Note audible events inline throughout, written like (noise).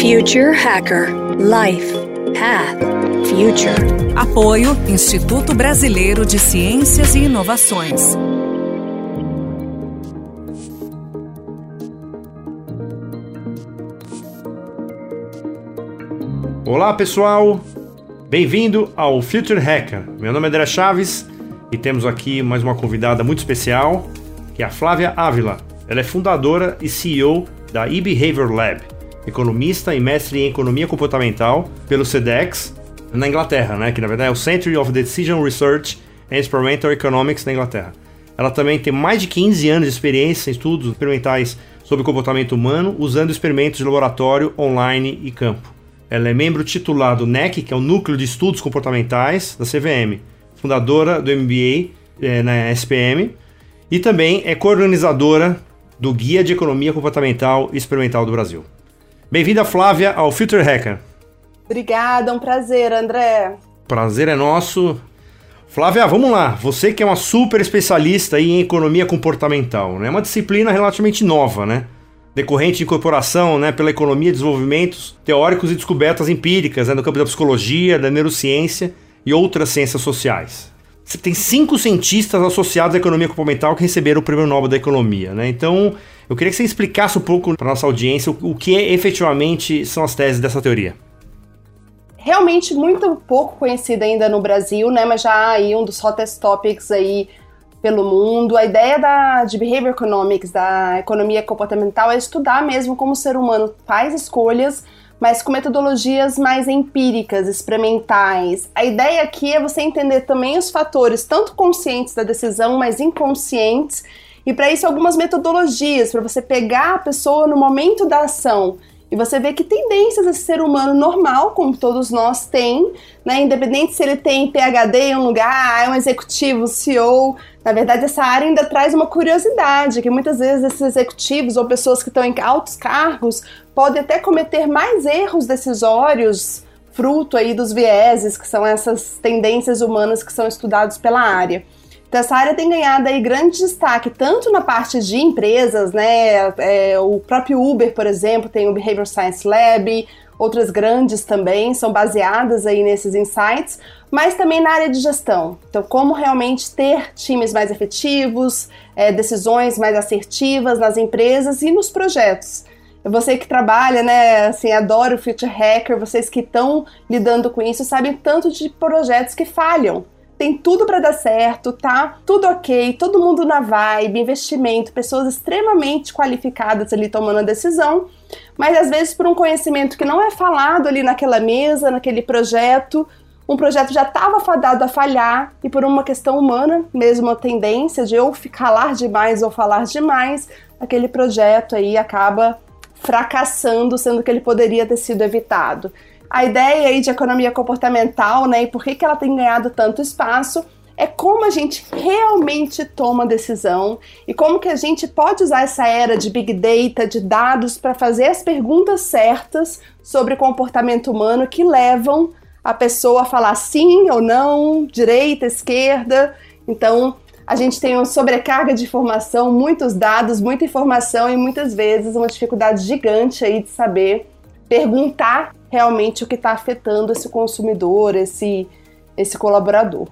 Future Hacker Life Path Future. Apoio Instituto Brasileiro de Ciências e Inovações. Olá pessoal, bem-vindo ao Future Hacker. Meu nome é André Chaves e temos aqui mais uma convidada muito especial, que é a Flávia Ávila. Ela é fundadora e CEO da eBehavior Lab, economista e mestre em economia comportamental pelo CEDEX na Inglaterra, né? que na verdade é o Center of Decision Research and Experimental Economics na Inglaterra. Ela também tem mais de 15 anos de experiência em estudos experimentais sobre comportamento humano, usando experimentos de laboratório, online e campo. Ela é membro titular do NEC, que é o Núcleo de Estudos Comportamentais da CVM, fundadora do MBA é, na SPM, e também é coorganizadora do Guia de Economia Comportamental e Experimental do Brasil. Bem-vinda, Flávia, ao Future Hacker. Obrigada, um prazer, André. Prazer é nosso. Flávia, vamos lá. Você que é uma super especialista em economia comportamental, né? É uma disciplina relativamente nova, né? decorrente de incorporação né, pela economia desenvolvimentos teóricos e descobertas empíricas né, no campo da psicologia, da neurociência e outras ciências sociais. Você tem cinco cientistas associados à economia comportamental que receberam o prêmio Nobel da Economia. Né? Então, eu queria que você explicasse um pouco para nossa audiência o, que efetivamente são as teses dessa teoria realmente muito pouco conhecida ainda no Brasil, né? Mas já aí um dos hottest topics aí pelo mundo. A ideia da, de behavior economics, da economia comportamental, é estudar mesmo como o ser humano faz escolhas, mas com metodologias mais empíricas, experimentais. A ideia aqui é você entender também os fatores, tanto conscientes da decisão, mas inconscientes, e para isso algumas metodologias, para você pegar a pessoa no momento da ação e você vê que tendências esse ser humano normal, como todos nós tem, né? Independente se ele tem PhD em um lugar, é um executivo, CEO. Na verdade, essa área ainda traz uma curiosidade, que muitas vezes esses executivos ou pessoas que estão em altos cargos podem até cometer mais erros decisórios, fruto aí dos vieses, que são essas tendências humanas que são estudados pela área. Então, essa área tem ganhado aí grande destaque, tanto na parte de empresas, né? É, o próprio Uber, por exemplo, tem o Behavior Science Lab, outras grandes também são baseadas aí nesses insights, mas também na área de gestão. Então, como realmente ter times mais efetivos, é, decisões mais assertivas nas empresas e nos projetos. Você que trabalha, né, assim, adoro o Future Hacker, vocês que estão lidando com isso sabem tanto de projetos que falham tem tudo para dar certo, tá? Tudo ok, todo mundo na vibe, investimento, pessoas extremamente qualificadas ali tomando a decisão, mas às vezes por um conhecimento que não é falado ali naquela mesa, naquele projeto, um projeto já estava fadado a falhar e por uma questão humana, mesmo a tendência de ou falar demais ou falar demais, aquele projeto aí acaba fracassando, sendo que ele poderia ter sido evitado a ideia aí de economia comportamental, né, e por que, que ela tem ganhado tanto espaço, é como a gente realmente toma decisão e como que a gente pode usar essa era de big data, de dados, para fazer as perguntas certas sobre comportamento humano que levam a pessoa a falar sim ou não, direita, esquerda. Então, a gente tem uma sobrecarga de informação, muitos dados, muita informação e muitas vezes uma dificuldade gigante aí de saber perguntar realmente o que está afetando esse consumidor, esse, esse colaborador.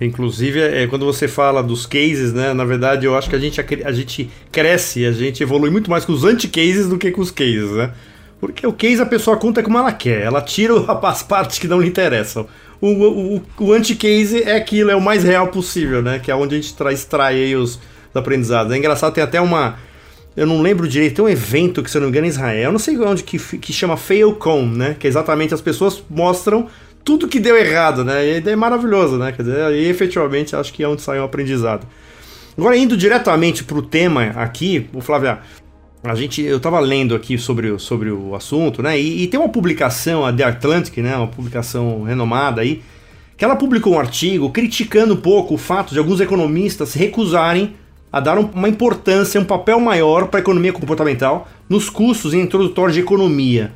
Inclusive, é, quando você fala dos cases, né? Na verdade, eu acho que a gente, a gente cresce, a gente evolui muito mais com os anti-cases do que com os cases, né? Porque o case a pessoa conta como ela quer, ela tira as partes que não lhe interessam. O, o, o anti-case é aquilo, é o mais real possível, né? Que é onde a gente traz, extrai os aprendizados. É engraçado, tem até uma, eu não lembro direito, tem um evento que, se eu não me engano, em Israel, não sei onde, que, que chama FailCon, né? Que é exatamente as pessoas mostram tudo que deu errado, né? E é maravilhoso, né? Quer dizer, aí efetivamente acho que é onde sai um aprendizado. Agora, indo diretamente para o tema aqui, o Flávia, a gente, eu estava lendo aqui sobre, sobre o assunto, né? E, e, tem uma publicação, a The Atlantic, né? Uma publicação renomada aí, que ela publicou um artigo criticando um pouco o fato de alguns economistas recusarem a dar uma importância, um papel maior para a economia comportamental nos cursos introdutórios de economia.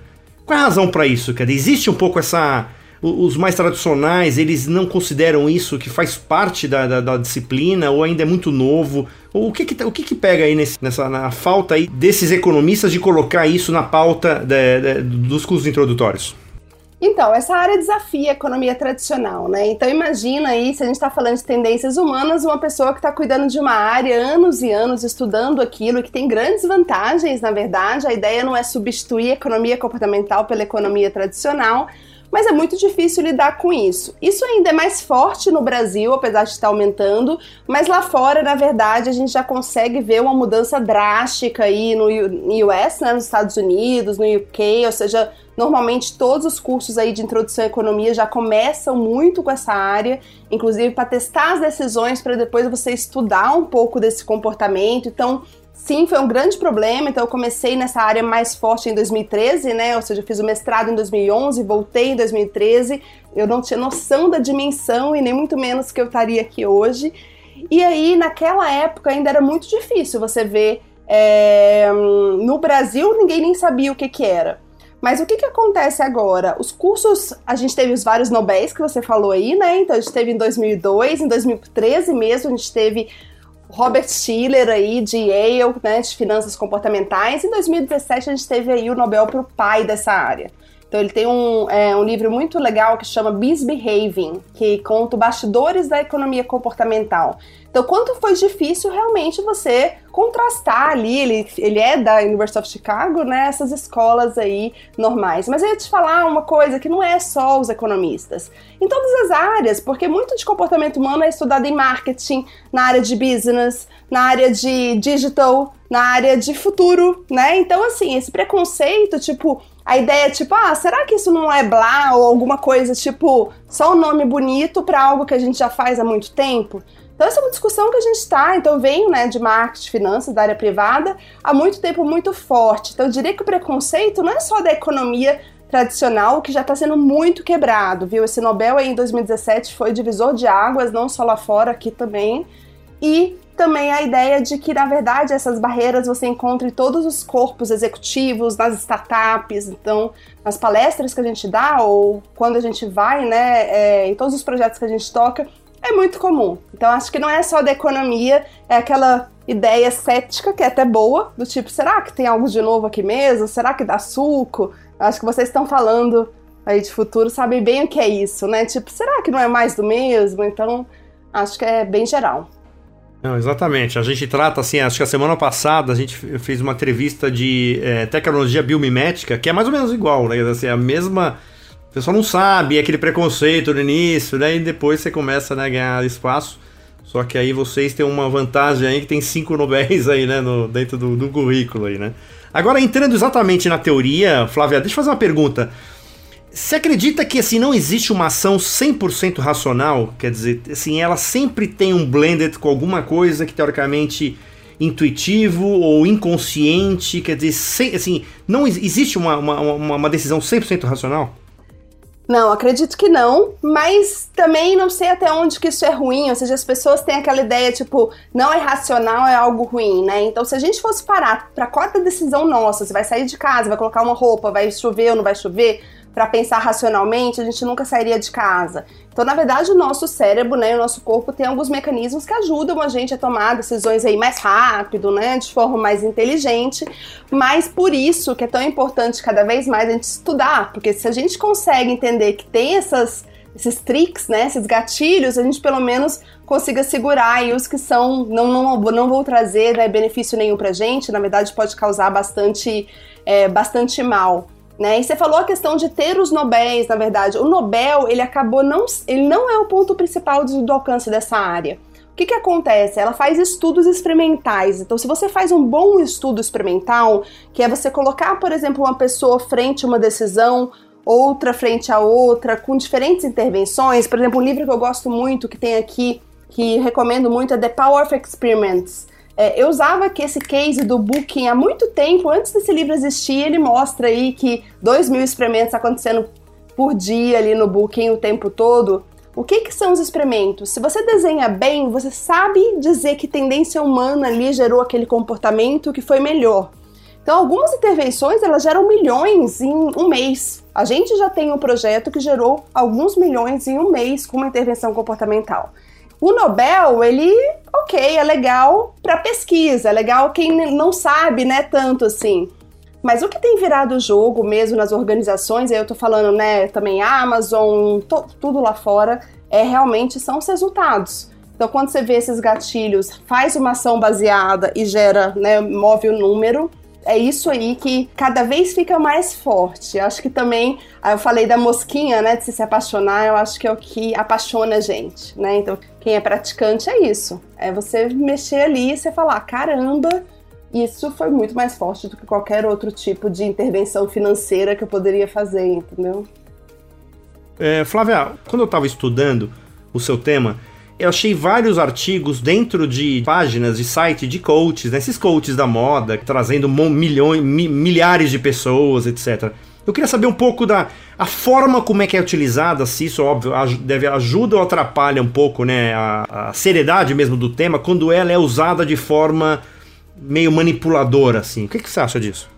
Qual é a razão para isso? Quer dizer, existe um pouco essa os mais tradicionais, eles não consideram isso que faz parte da, da, da disciplina ou ainda é muito novo? O que que, tá, o que, que pega aí nesse, nessa na falta aí desses economistas de colocar isso na pauta de, de, dos cursos introdutórios? Então, essa área desafia a economia tradicional, né? Então, imagina aí, se a gente está falando de tendências humanas, uma pessoa que está cuidando de uma área anos e anos, estudando aquilo, que tem grandes vantagens, na verdade. A ideia não é substituir a economia comportamental pela economia tradicional, mas é muito difícil lidar com isso. Isso ainda é mais forte no Brasil, apesar de estar aumentando, mas lá fora, na verdade, a gente já consegue ver uma mudança drástica aí no US, né, nos Estados Unidos, no UK, ou seja, normalmente todos os cursos aí de introdução à economia já começam muito com essa área, inclusive para testar as decisões para depois você estudar um pouco desse comportamento. Então, Sim, foi um grande problema. Então, eu comecei nessa área mais forte em 2013, né? Ou seja, eu fiz o mestrado em 2011, voltei em 2013. Eu não tinha noção da dimensão e nem muito menos que eu estaria aqui hoje. E aí, naquela época, ainda era muito difícil você ver. É... no Brasil, ninguém nem sabia o que, que era. Mas o que, que acontece agora? Os cursos, a gente teve os vários Nobéis que você falou aí, né? Então a gente teve em 2002, em 2013 mesmo, a gente teve Robert Schiller aí de Yale, né, de finanças comportamentais. Em 2017 a gente teve aí o Nobel para o pai dessa área. Então ele tem um, é, um livro muito legal que chama Misbehaving, que conta bastidores da economia comportamental. Então, quanto foi difícil realmente você contrastar ali, ele, ele é da University of Chicago, né, essas escolas aí normais. Mas eu ia te falar uma coisa que não é só os economistas. Em todas as áreas, porque muito de comportamento humano é estudado em marketing, na área de business, na área de digital, na área de futuro, né? Então, assim, esse preconceito, tipo, a ideia é tipo, ah, será que isso não é blá ou alguma coisa tipo só um nome bonito para algo que a gente já faz há muito tempo? Então, essa é uma discussão que a gente está. Então, venho né, de marketing, finanças, da área privada, há muito tempo muito forte. Então, eu diria que o preconceito não é só da economia tradicional, que já está sendo muito quebrado, viu? Esse Nobel aí em 2017 foi divisor de águas, não só lá fora, aqui também. E também a ideia de que, na verdade, essas barreiras você encontra em todos os corpos executivos, nas startups, então, nas palestras que a gente dá, ou quando a gente vai, né, é, em todos os projetos que a gente toca, é muito comum. Então acho que não é só da economia, é aquela ideia cética que é até boa, do tipo, será que tem algo de novo aqui mesmo? Será que dá suco? Acho que vocês estão falando aí de futuro, sabem bem o que é isso, né? Tipo, será que não é mais do mesmo? Então, acho que é bem geral. Não, exatamente. A gente trata assim, acho que a semana passada a gente fez uma entrevista de é, tecnologia biomimética, que é mais ou menos igual, né? Assim, a mesma o pessoal não sabe, é aquele preconceito no início, né? E depois você começa né, a ganhar espaço. Só que aí vocês têm uma vantagem aí que tem cinco Nobéis aí, né? No, dentro do, do currículo aí, né? Agora, entrando exatamente na teoria, Flávia, deixa eu fazer uma pergunta. Você acredita que assim não existe uma ação 100% racional? Quer dizer, assim, ela sempre tem um blended com alguma coisa que teoricamente intuitivo ou inconsciente? Quer dizer, sem, assim, não existe uma, uma, uma decisão 100% racional? Não, acredito que não, mas também não sei até onde que isso é ruim, ou seja, as pessoas têm aquela ideia, tipo, não é racional, é algo ruim, né? Então, se a gente fosse parar para cada decisão nossa, você vai sair de casa, vai colocar uma roupa, vai chover ou não vai chover, para pensar racionalmente, a gente nunca sairia de casa. Então, na verdade, o nosso cérebro, né, o nosso corpo tem alguns mecanismos que ajudam a gente a tomar decisões aí mais rápido, né, de forma mais inteligente. Mas por isso que é tão importante cada vez mais a gente estudar, porque se a gente consegue entender que tem essas esses tricks, né, esses gatilhos, a gente pelo menos consiga segurar aí os que são não não, não vou trazer né, benefício nenhum pra gente, na verdade pode causar bastante é, bastante mal. Né? E você falou a questão de ter os Nobéis, na verdade. O Nobel, ele acabou não, ele não é o ponto principal do, do alcance dessa área. O que, que acontece? Ela faz estudos experimentais. Então, se você faz um bom estudo experimental, que é você colocar, por exemplo, uma pessoa frente a uma decisão, outra frente a outra, com diferentes intervenções. Por exemplo, um livro que eu gosto muito, que tem aqui, que recomendo muito, é The Power of Experiments. É, eu usava aqui esse case do Booking há muito tempo, antes desse livro existir, ele mostra aí que 2 mil experimentos acontecendo por dia ali no Booking o tempo todo. O que, que são os experimentos? Se você desenha bem, você sabe dizer que tendência humana ali gerou aquele comportamento que foi melhor. Então, algumas intervenções elas geram milhões em um mês. A gente já tem um projeto que gerou alguns milhões em um mês com uma intervenção comportamental. O Nobel, ele, ok, é legal para pesquisa, é legal quem não sabe, né, tanto assim. Mas o que tem virado jogo mesmo nas organizações, eu tô falando, né, também Amazon, tudo lá fora, é realmente são os resultados. Então, quando você vê esses gatilhos, faz uma ação baseada e gera, né, move o número, é isso aí que cada vez fica mais forte. Eu acho que também, eu falei da mosquinha, né, de se, se apaixonar, eu acho que é o que apaixona a gente, né? Então, quem é praticante é isso. É você mexer ali e você falar, caramba, isso foi muito mais forte do que qualquer outro tipo de intervenção financeira que eu poderia fazer, entendeu? É, Flávia, quando eu estava estudando o seu tema, eu achei vários artigos dentro de páginas de site de coaches, né? esses coaches da moda, trazendo milhões, mi, milhares de pessoas, etc. Eu queria saber um pouco da a forma como é que é utilizada, se isso, óbvio, deve, ajuda ou atrapalha um pouco né, a, a seriedade mesmo do tema, quando ela é usada de forma meio manipuladora, assim. O que, que você acha disso?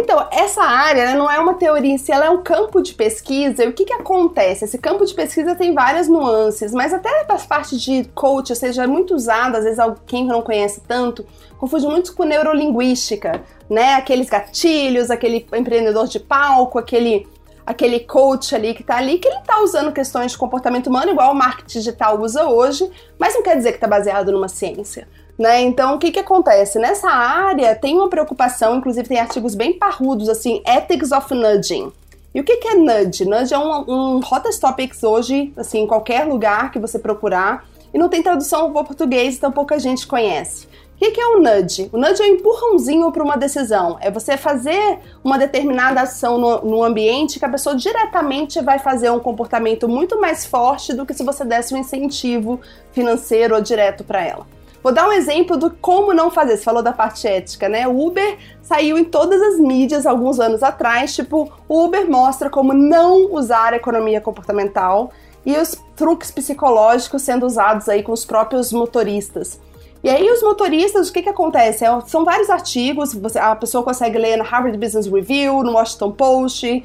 Então, essa área não é uma teoria em si, ela é um campo de pesquisa. E o que, que acontece? Esse campo de pesquisa tem várias nuances, mas até as partes de coach, ou seja, é muito usado, às vezes quem não conhece tanto, confunde muito com neurolinguística, né? Aqueles gatilhos, aquele empreendedor de palco, aquele aquele coach ali que tá ali, que ele tá usando questões de comportamento humano, igual o marketing digital usa hoje, mas não quer dizer que tá baseado numa ciência. Né? Então, o que, que acontece? Nessa área tem uma preocupação, inclusive tem artigos bem parrudos, assim, Ethics of Nudging. E o que, que é nudge? Nudge é um, um hottest topics hoje, assim, em qualquer lugar que você procurar, e não tem tradução para português, então pouca gente conhece. O que, que é o nudge? O nudge é um empurrãozinho para uma decisão. É você fazer uma determinada ação no, no, ambiente que a pessoa diretamente vai fazer um comportamento muito mais forte do que se você desse um incentivo financeiro ou direto para ela. Vou dar um exemplo do como não fazer. Você falou da parte ética, né? O Uber saiu em todas as mídias alguns anos atrás, tipo, o Uber mostra como não usar economia comportamental e os truques psicológicos sendo usados aí com os próprios motoristas. E aí os motoristas, o que que acontece? É, são vários artigos, você, a pessoa consegue ler na Harvard Business Review, no Washington Post.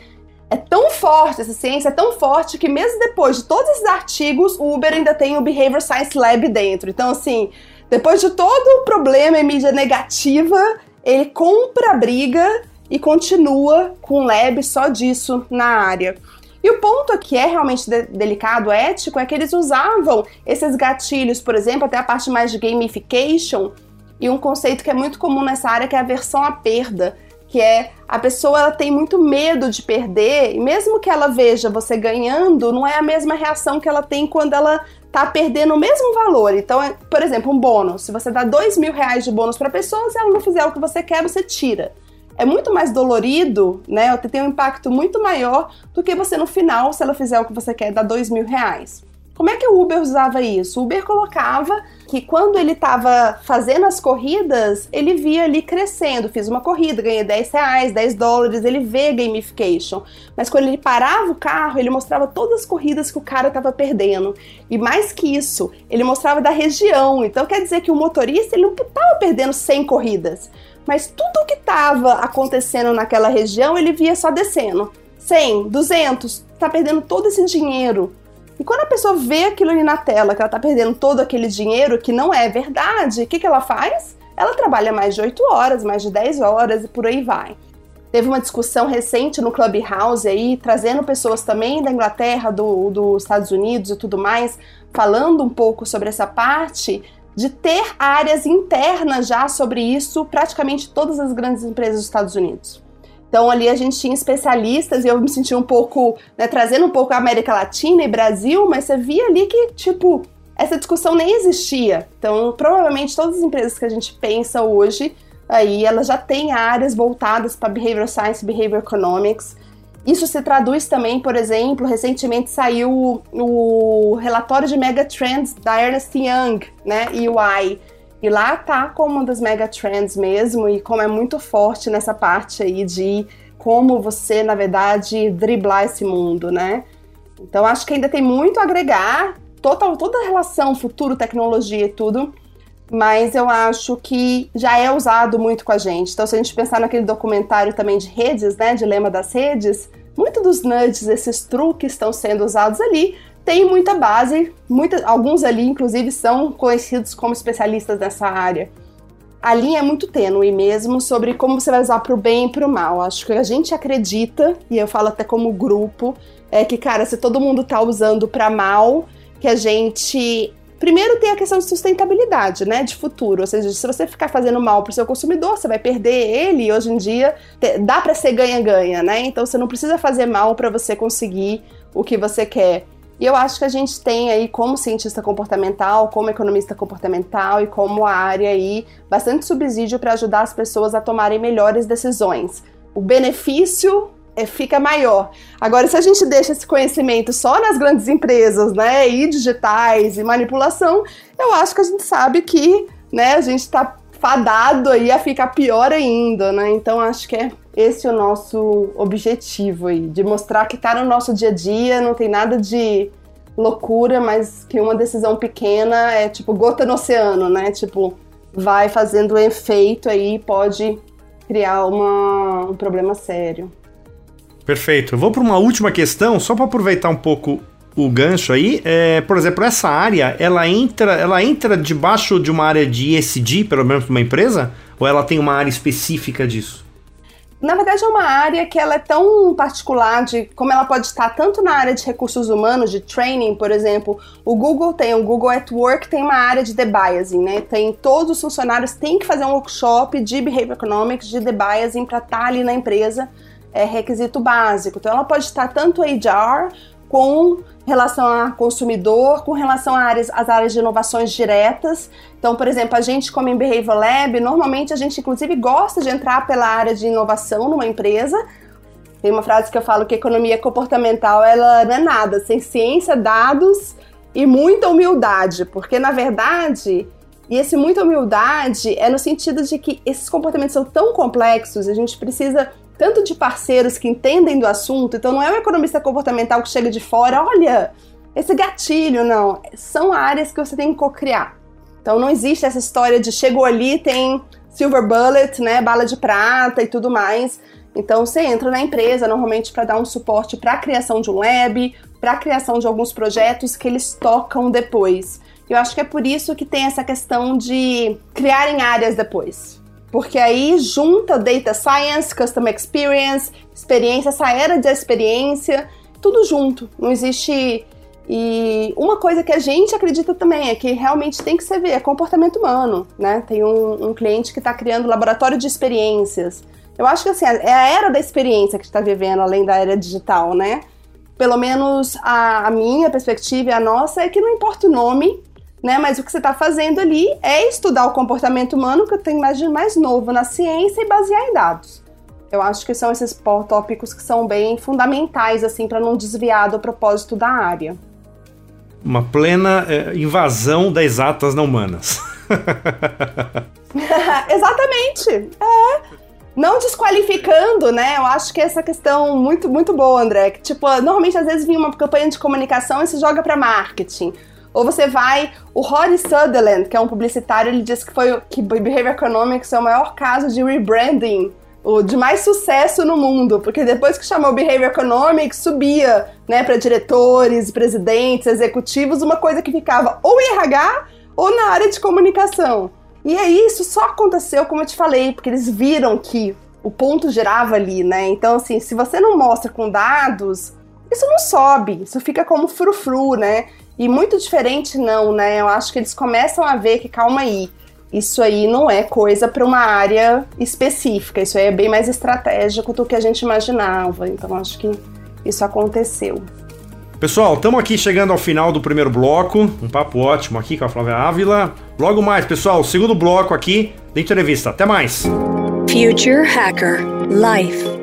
É tão forte, essa ciência é tão forte que mesmo depois de todos esses artigos, o Uber ainda tem o Behavior Science Lab dentro. Então, assim, depois de todo o problema em mídia negativa, ele compra a briga e continua com um lab só disso na área. E o ponto que é realmente de delicado, ético, é que eles usavam esses gatilhos, por exemplo, até a parte mais de gamification, e um conceito que é muito comum nessa área que é a aversão à perda, que é a pessoa ela tem muito medo de perder, e mesmo que ela veja você ganhando, não é a mesma reação que ela tem quando ela tá perdendo o mesmo valor. Então, é, por exemplo, um bônus. Se você dá dois mil reais de bônus para pessoa, se ela não fizer o que você quer, você tira. É muito mais dolorido, né? Tem um impacto muito maior do que você no final, se ela fizer o que você quer, dar dois mil reais. Como é que o Uber usava isso? O Uber colocava que quando ele estava fazendo as corridas, ele via ali crescendo. Fiz uma corrida, ganhei 10 reais, 10 dólares, ele vê gamification. Mas quando ele parava o carro, ele mostrava todas as corridas que o cara estava perdendo. E mais que isso, ele mostrava da região. Então quer dizer que o motorista ele não estava perdendo 100 corridas. Mas tudo o que estava acontecendo naquela região, ele via só descendo. 100, 200, está perdendo todo esse dinheiro e quando a pessoa vê aquilo ali na tela, que ela tá perdendo todo aquele dinheiro que não é verdade, o que, que ela faz? Ela trabalha mais de 8 horas, mais de 10 horas e por aí vai. Teve uma discussão recente no Clubhouse aí, trazendo pessoas também da Inglaterra, do, dos Estados Unidos e tudo mais, falando um pouco sobre essa parte de ter áreas internas já sobre isso, praticamente todas as grandes empresas dos Estados Unidos. Então ali a gente tinha especialistas e eu me senti um pouco, né, trazendo um pouco a América Latina e Brasil, mas você via ali que, tipo, essa discussão nem existia. Então, provavelmente todas as empresas que a gente pensa hoje, aí elas já têm áreas voltadas para behavioral science, behavior economics. Isso se traduz também, por exemplo, recentemente saiu o relatório de megatrends da Ernst Young, né, EY, e lá tá como uma das mega trends mesmo, e como é muito forte nessa parte aí de como você, na verdade, driblar esse mundo, né? Então acho que ainda tem muito a agregar, total, toda a relação futuro, tecnologia e tudo, mas eu acho que já é usado muito com a gente. Então, se a gente pensar naquele documentário também de redes, né, Dilema das Redes, muito dos nudges, esses truques estão sendo usados ali, tem muita base, muita, alguns ali, inclusive, são conhecidos como especialistas nessa área. A linha é muito tênue mesmo sobre como você vai usar para o bem e para o mal. Acho que a gente acredita, e eu falo até como grupo, é que, cara, se todo mundo tá usando para mal, que a gente Primeiro tem a questão de sustentabilidade, né, de futuro. Ou seja, se você ficar fazendo mal para o seu consumidor, você vai perder ele. E hoje em dia dá para ser ganha-ganha, né? Então você não precisa fazer mal para você conseguir o que você quer. E eu acho que a gente tem aí, como cientista comportamental, como economista comportamental e como área aí, bastante subsídio para ajudar as pessoas a tomarem melhores decisões. O benefício é, fica maior. Agora, se a gente deixa esse conhecimento só nas grandes empresas, né, e digitais e manipulação, eu acho que a gente sabe que, né, a gente está fadado aí a ficar pior ainda, né? Então, acho que é esse o nosso objetivo aí, de mostrar que está no nosso dia a dia, não tem nada de loucura, mas que uma decisão pequena é tipo gota no oceano, né? Tipo, vai fazendo efeito aí, pode criar uma, um problema sério. Perfeito. Eu vou para uma última questão, só para aproveitar um pouco o gancho aí. É, por exemplo, essa área, ela entra, ela entra debaixo de uma área de ESG, pelo menos para uma empresa, ou ela tem uma área específica disso? Na verdade, é uma área que ela é tão particular de como ela pode estar tanto na área de recursos humanos, de training, por exemplo. O Google tem, o Google at Work tem uma área de debiasing, né? Tem todos os funcionários têm que fazer um workshop de behavior economics, de debiasing para estar ali na empresa é requisito básico. Então, ela pode estar tanto HR com relação a consumidor, com relação áreas, às áreas de inovações diretas. Então, por exemplo, a gente, como em Behavior Lab, normalmente a gente, inclusive, gosta de entrar pela área de inovação numa empresa. Tem uma frase que eu falo que economia comportamental ela não é nada sem ciência, dados e muita humildade, porque na verdade e esse muita humildade é no sentido de que esses comportamentos são tão complexos, a gente precisa tanto de parceiros que entendem do assunto, então não é um economista comportamental que chega de fora, olha, esse gatilho, não. São áreas que você tem que co-criar. Então não existe essa história de chegou ali, tem silver bullet, né, bala de prata e tudo mais. Então você entra na empresa normalmente para dar um suporte para a criação de um web, para a criação de alguns projetos que eles tocam depois. Eu acho que é por isso que tem essa questão de criar em áreas depois porque aí junta data science, customer experience, experiência, essa era de experiência, tudo junto. Não existe. E uma coisa que a gente acredita também é que realmente tem que ser ver, é comportamento humano, né? Tem um, um cliente que está criando laboratório de experiências. Eu acho que assim, é a era da experiência que está vivendo, além da era digital, né? Pelo menos a, a minha perspectiva e a nossa é que não importa o nome, né? Mas o que você está fazendo ali é estudar o comportamento humano, que eu tenho mais de mais novo na ciência e basear em dados. Eu acho que são esses tópicos que são bem fundamentais, assim, para não desviar do propósito da área. Uma plena é, invasão das exatas não humanas. (laughs) Exatamente. É. Não desqualificando, né? Eu acho que essa questão muito, muito boa, André. Que, tipo, normalmente às vezes vinha uma campanha de comunicação e se joga para marketing. Ou você vai, o Rory Sutherland, que é um publicitário, ele diz que foi que Behavior Economics é o maior caso de rebranding, o de mais sucesso no mundo, porque depois que chamou Behavior Economics, subia, né, para diretores, presidentes, executivos, uma coisa que ficava ou em RH ou na área de comunicação. E aí isso só aconteceu, como eu te falei, porque eles viram que o ponto gerava ali, né? Então, assim, se você não mostra com dados, isso não sobe, isso fica como frufru, né? E muito diferente não, né? Eu acho que eles começam a ver que calma aí, isso aí não é coisa para uma área específica, isso aí é bem mais estratégico do que a gente imaginava. Então acho que isso aconteceu. Pessoal, estamos aqui chegando ao final do primeiro bloco, um papo ótimo aqui com a Flávia Ávila. Logo mais, pessoal, segundo bloco aqui da entrevista. Até mais. Future Hacker Life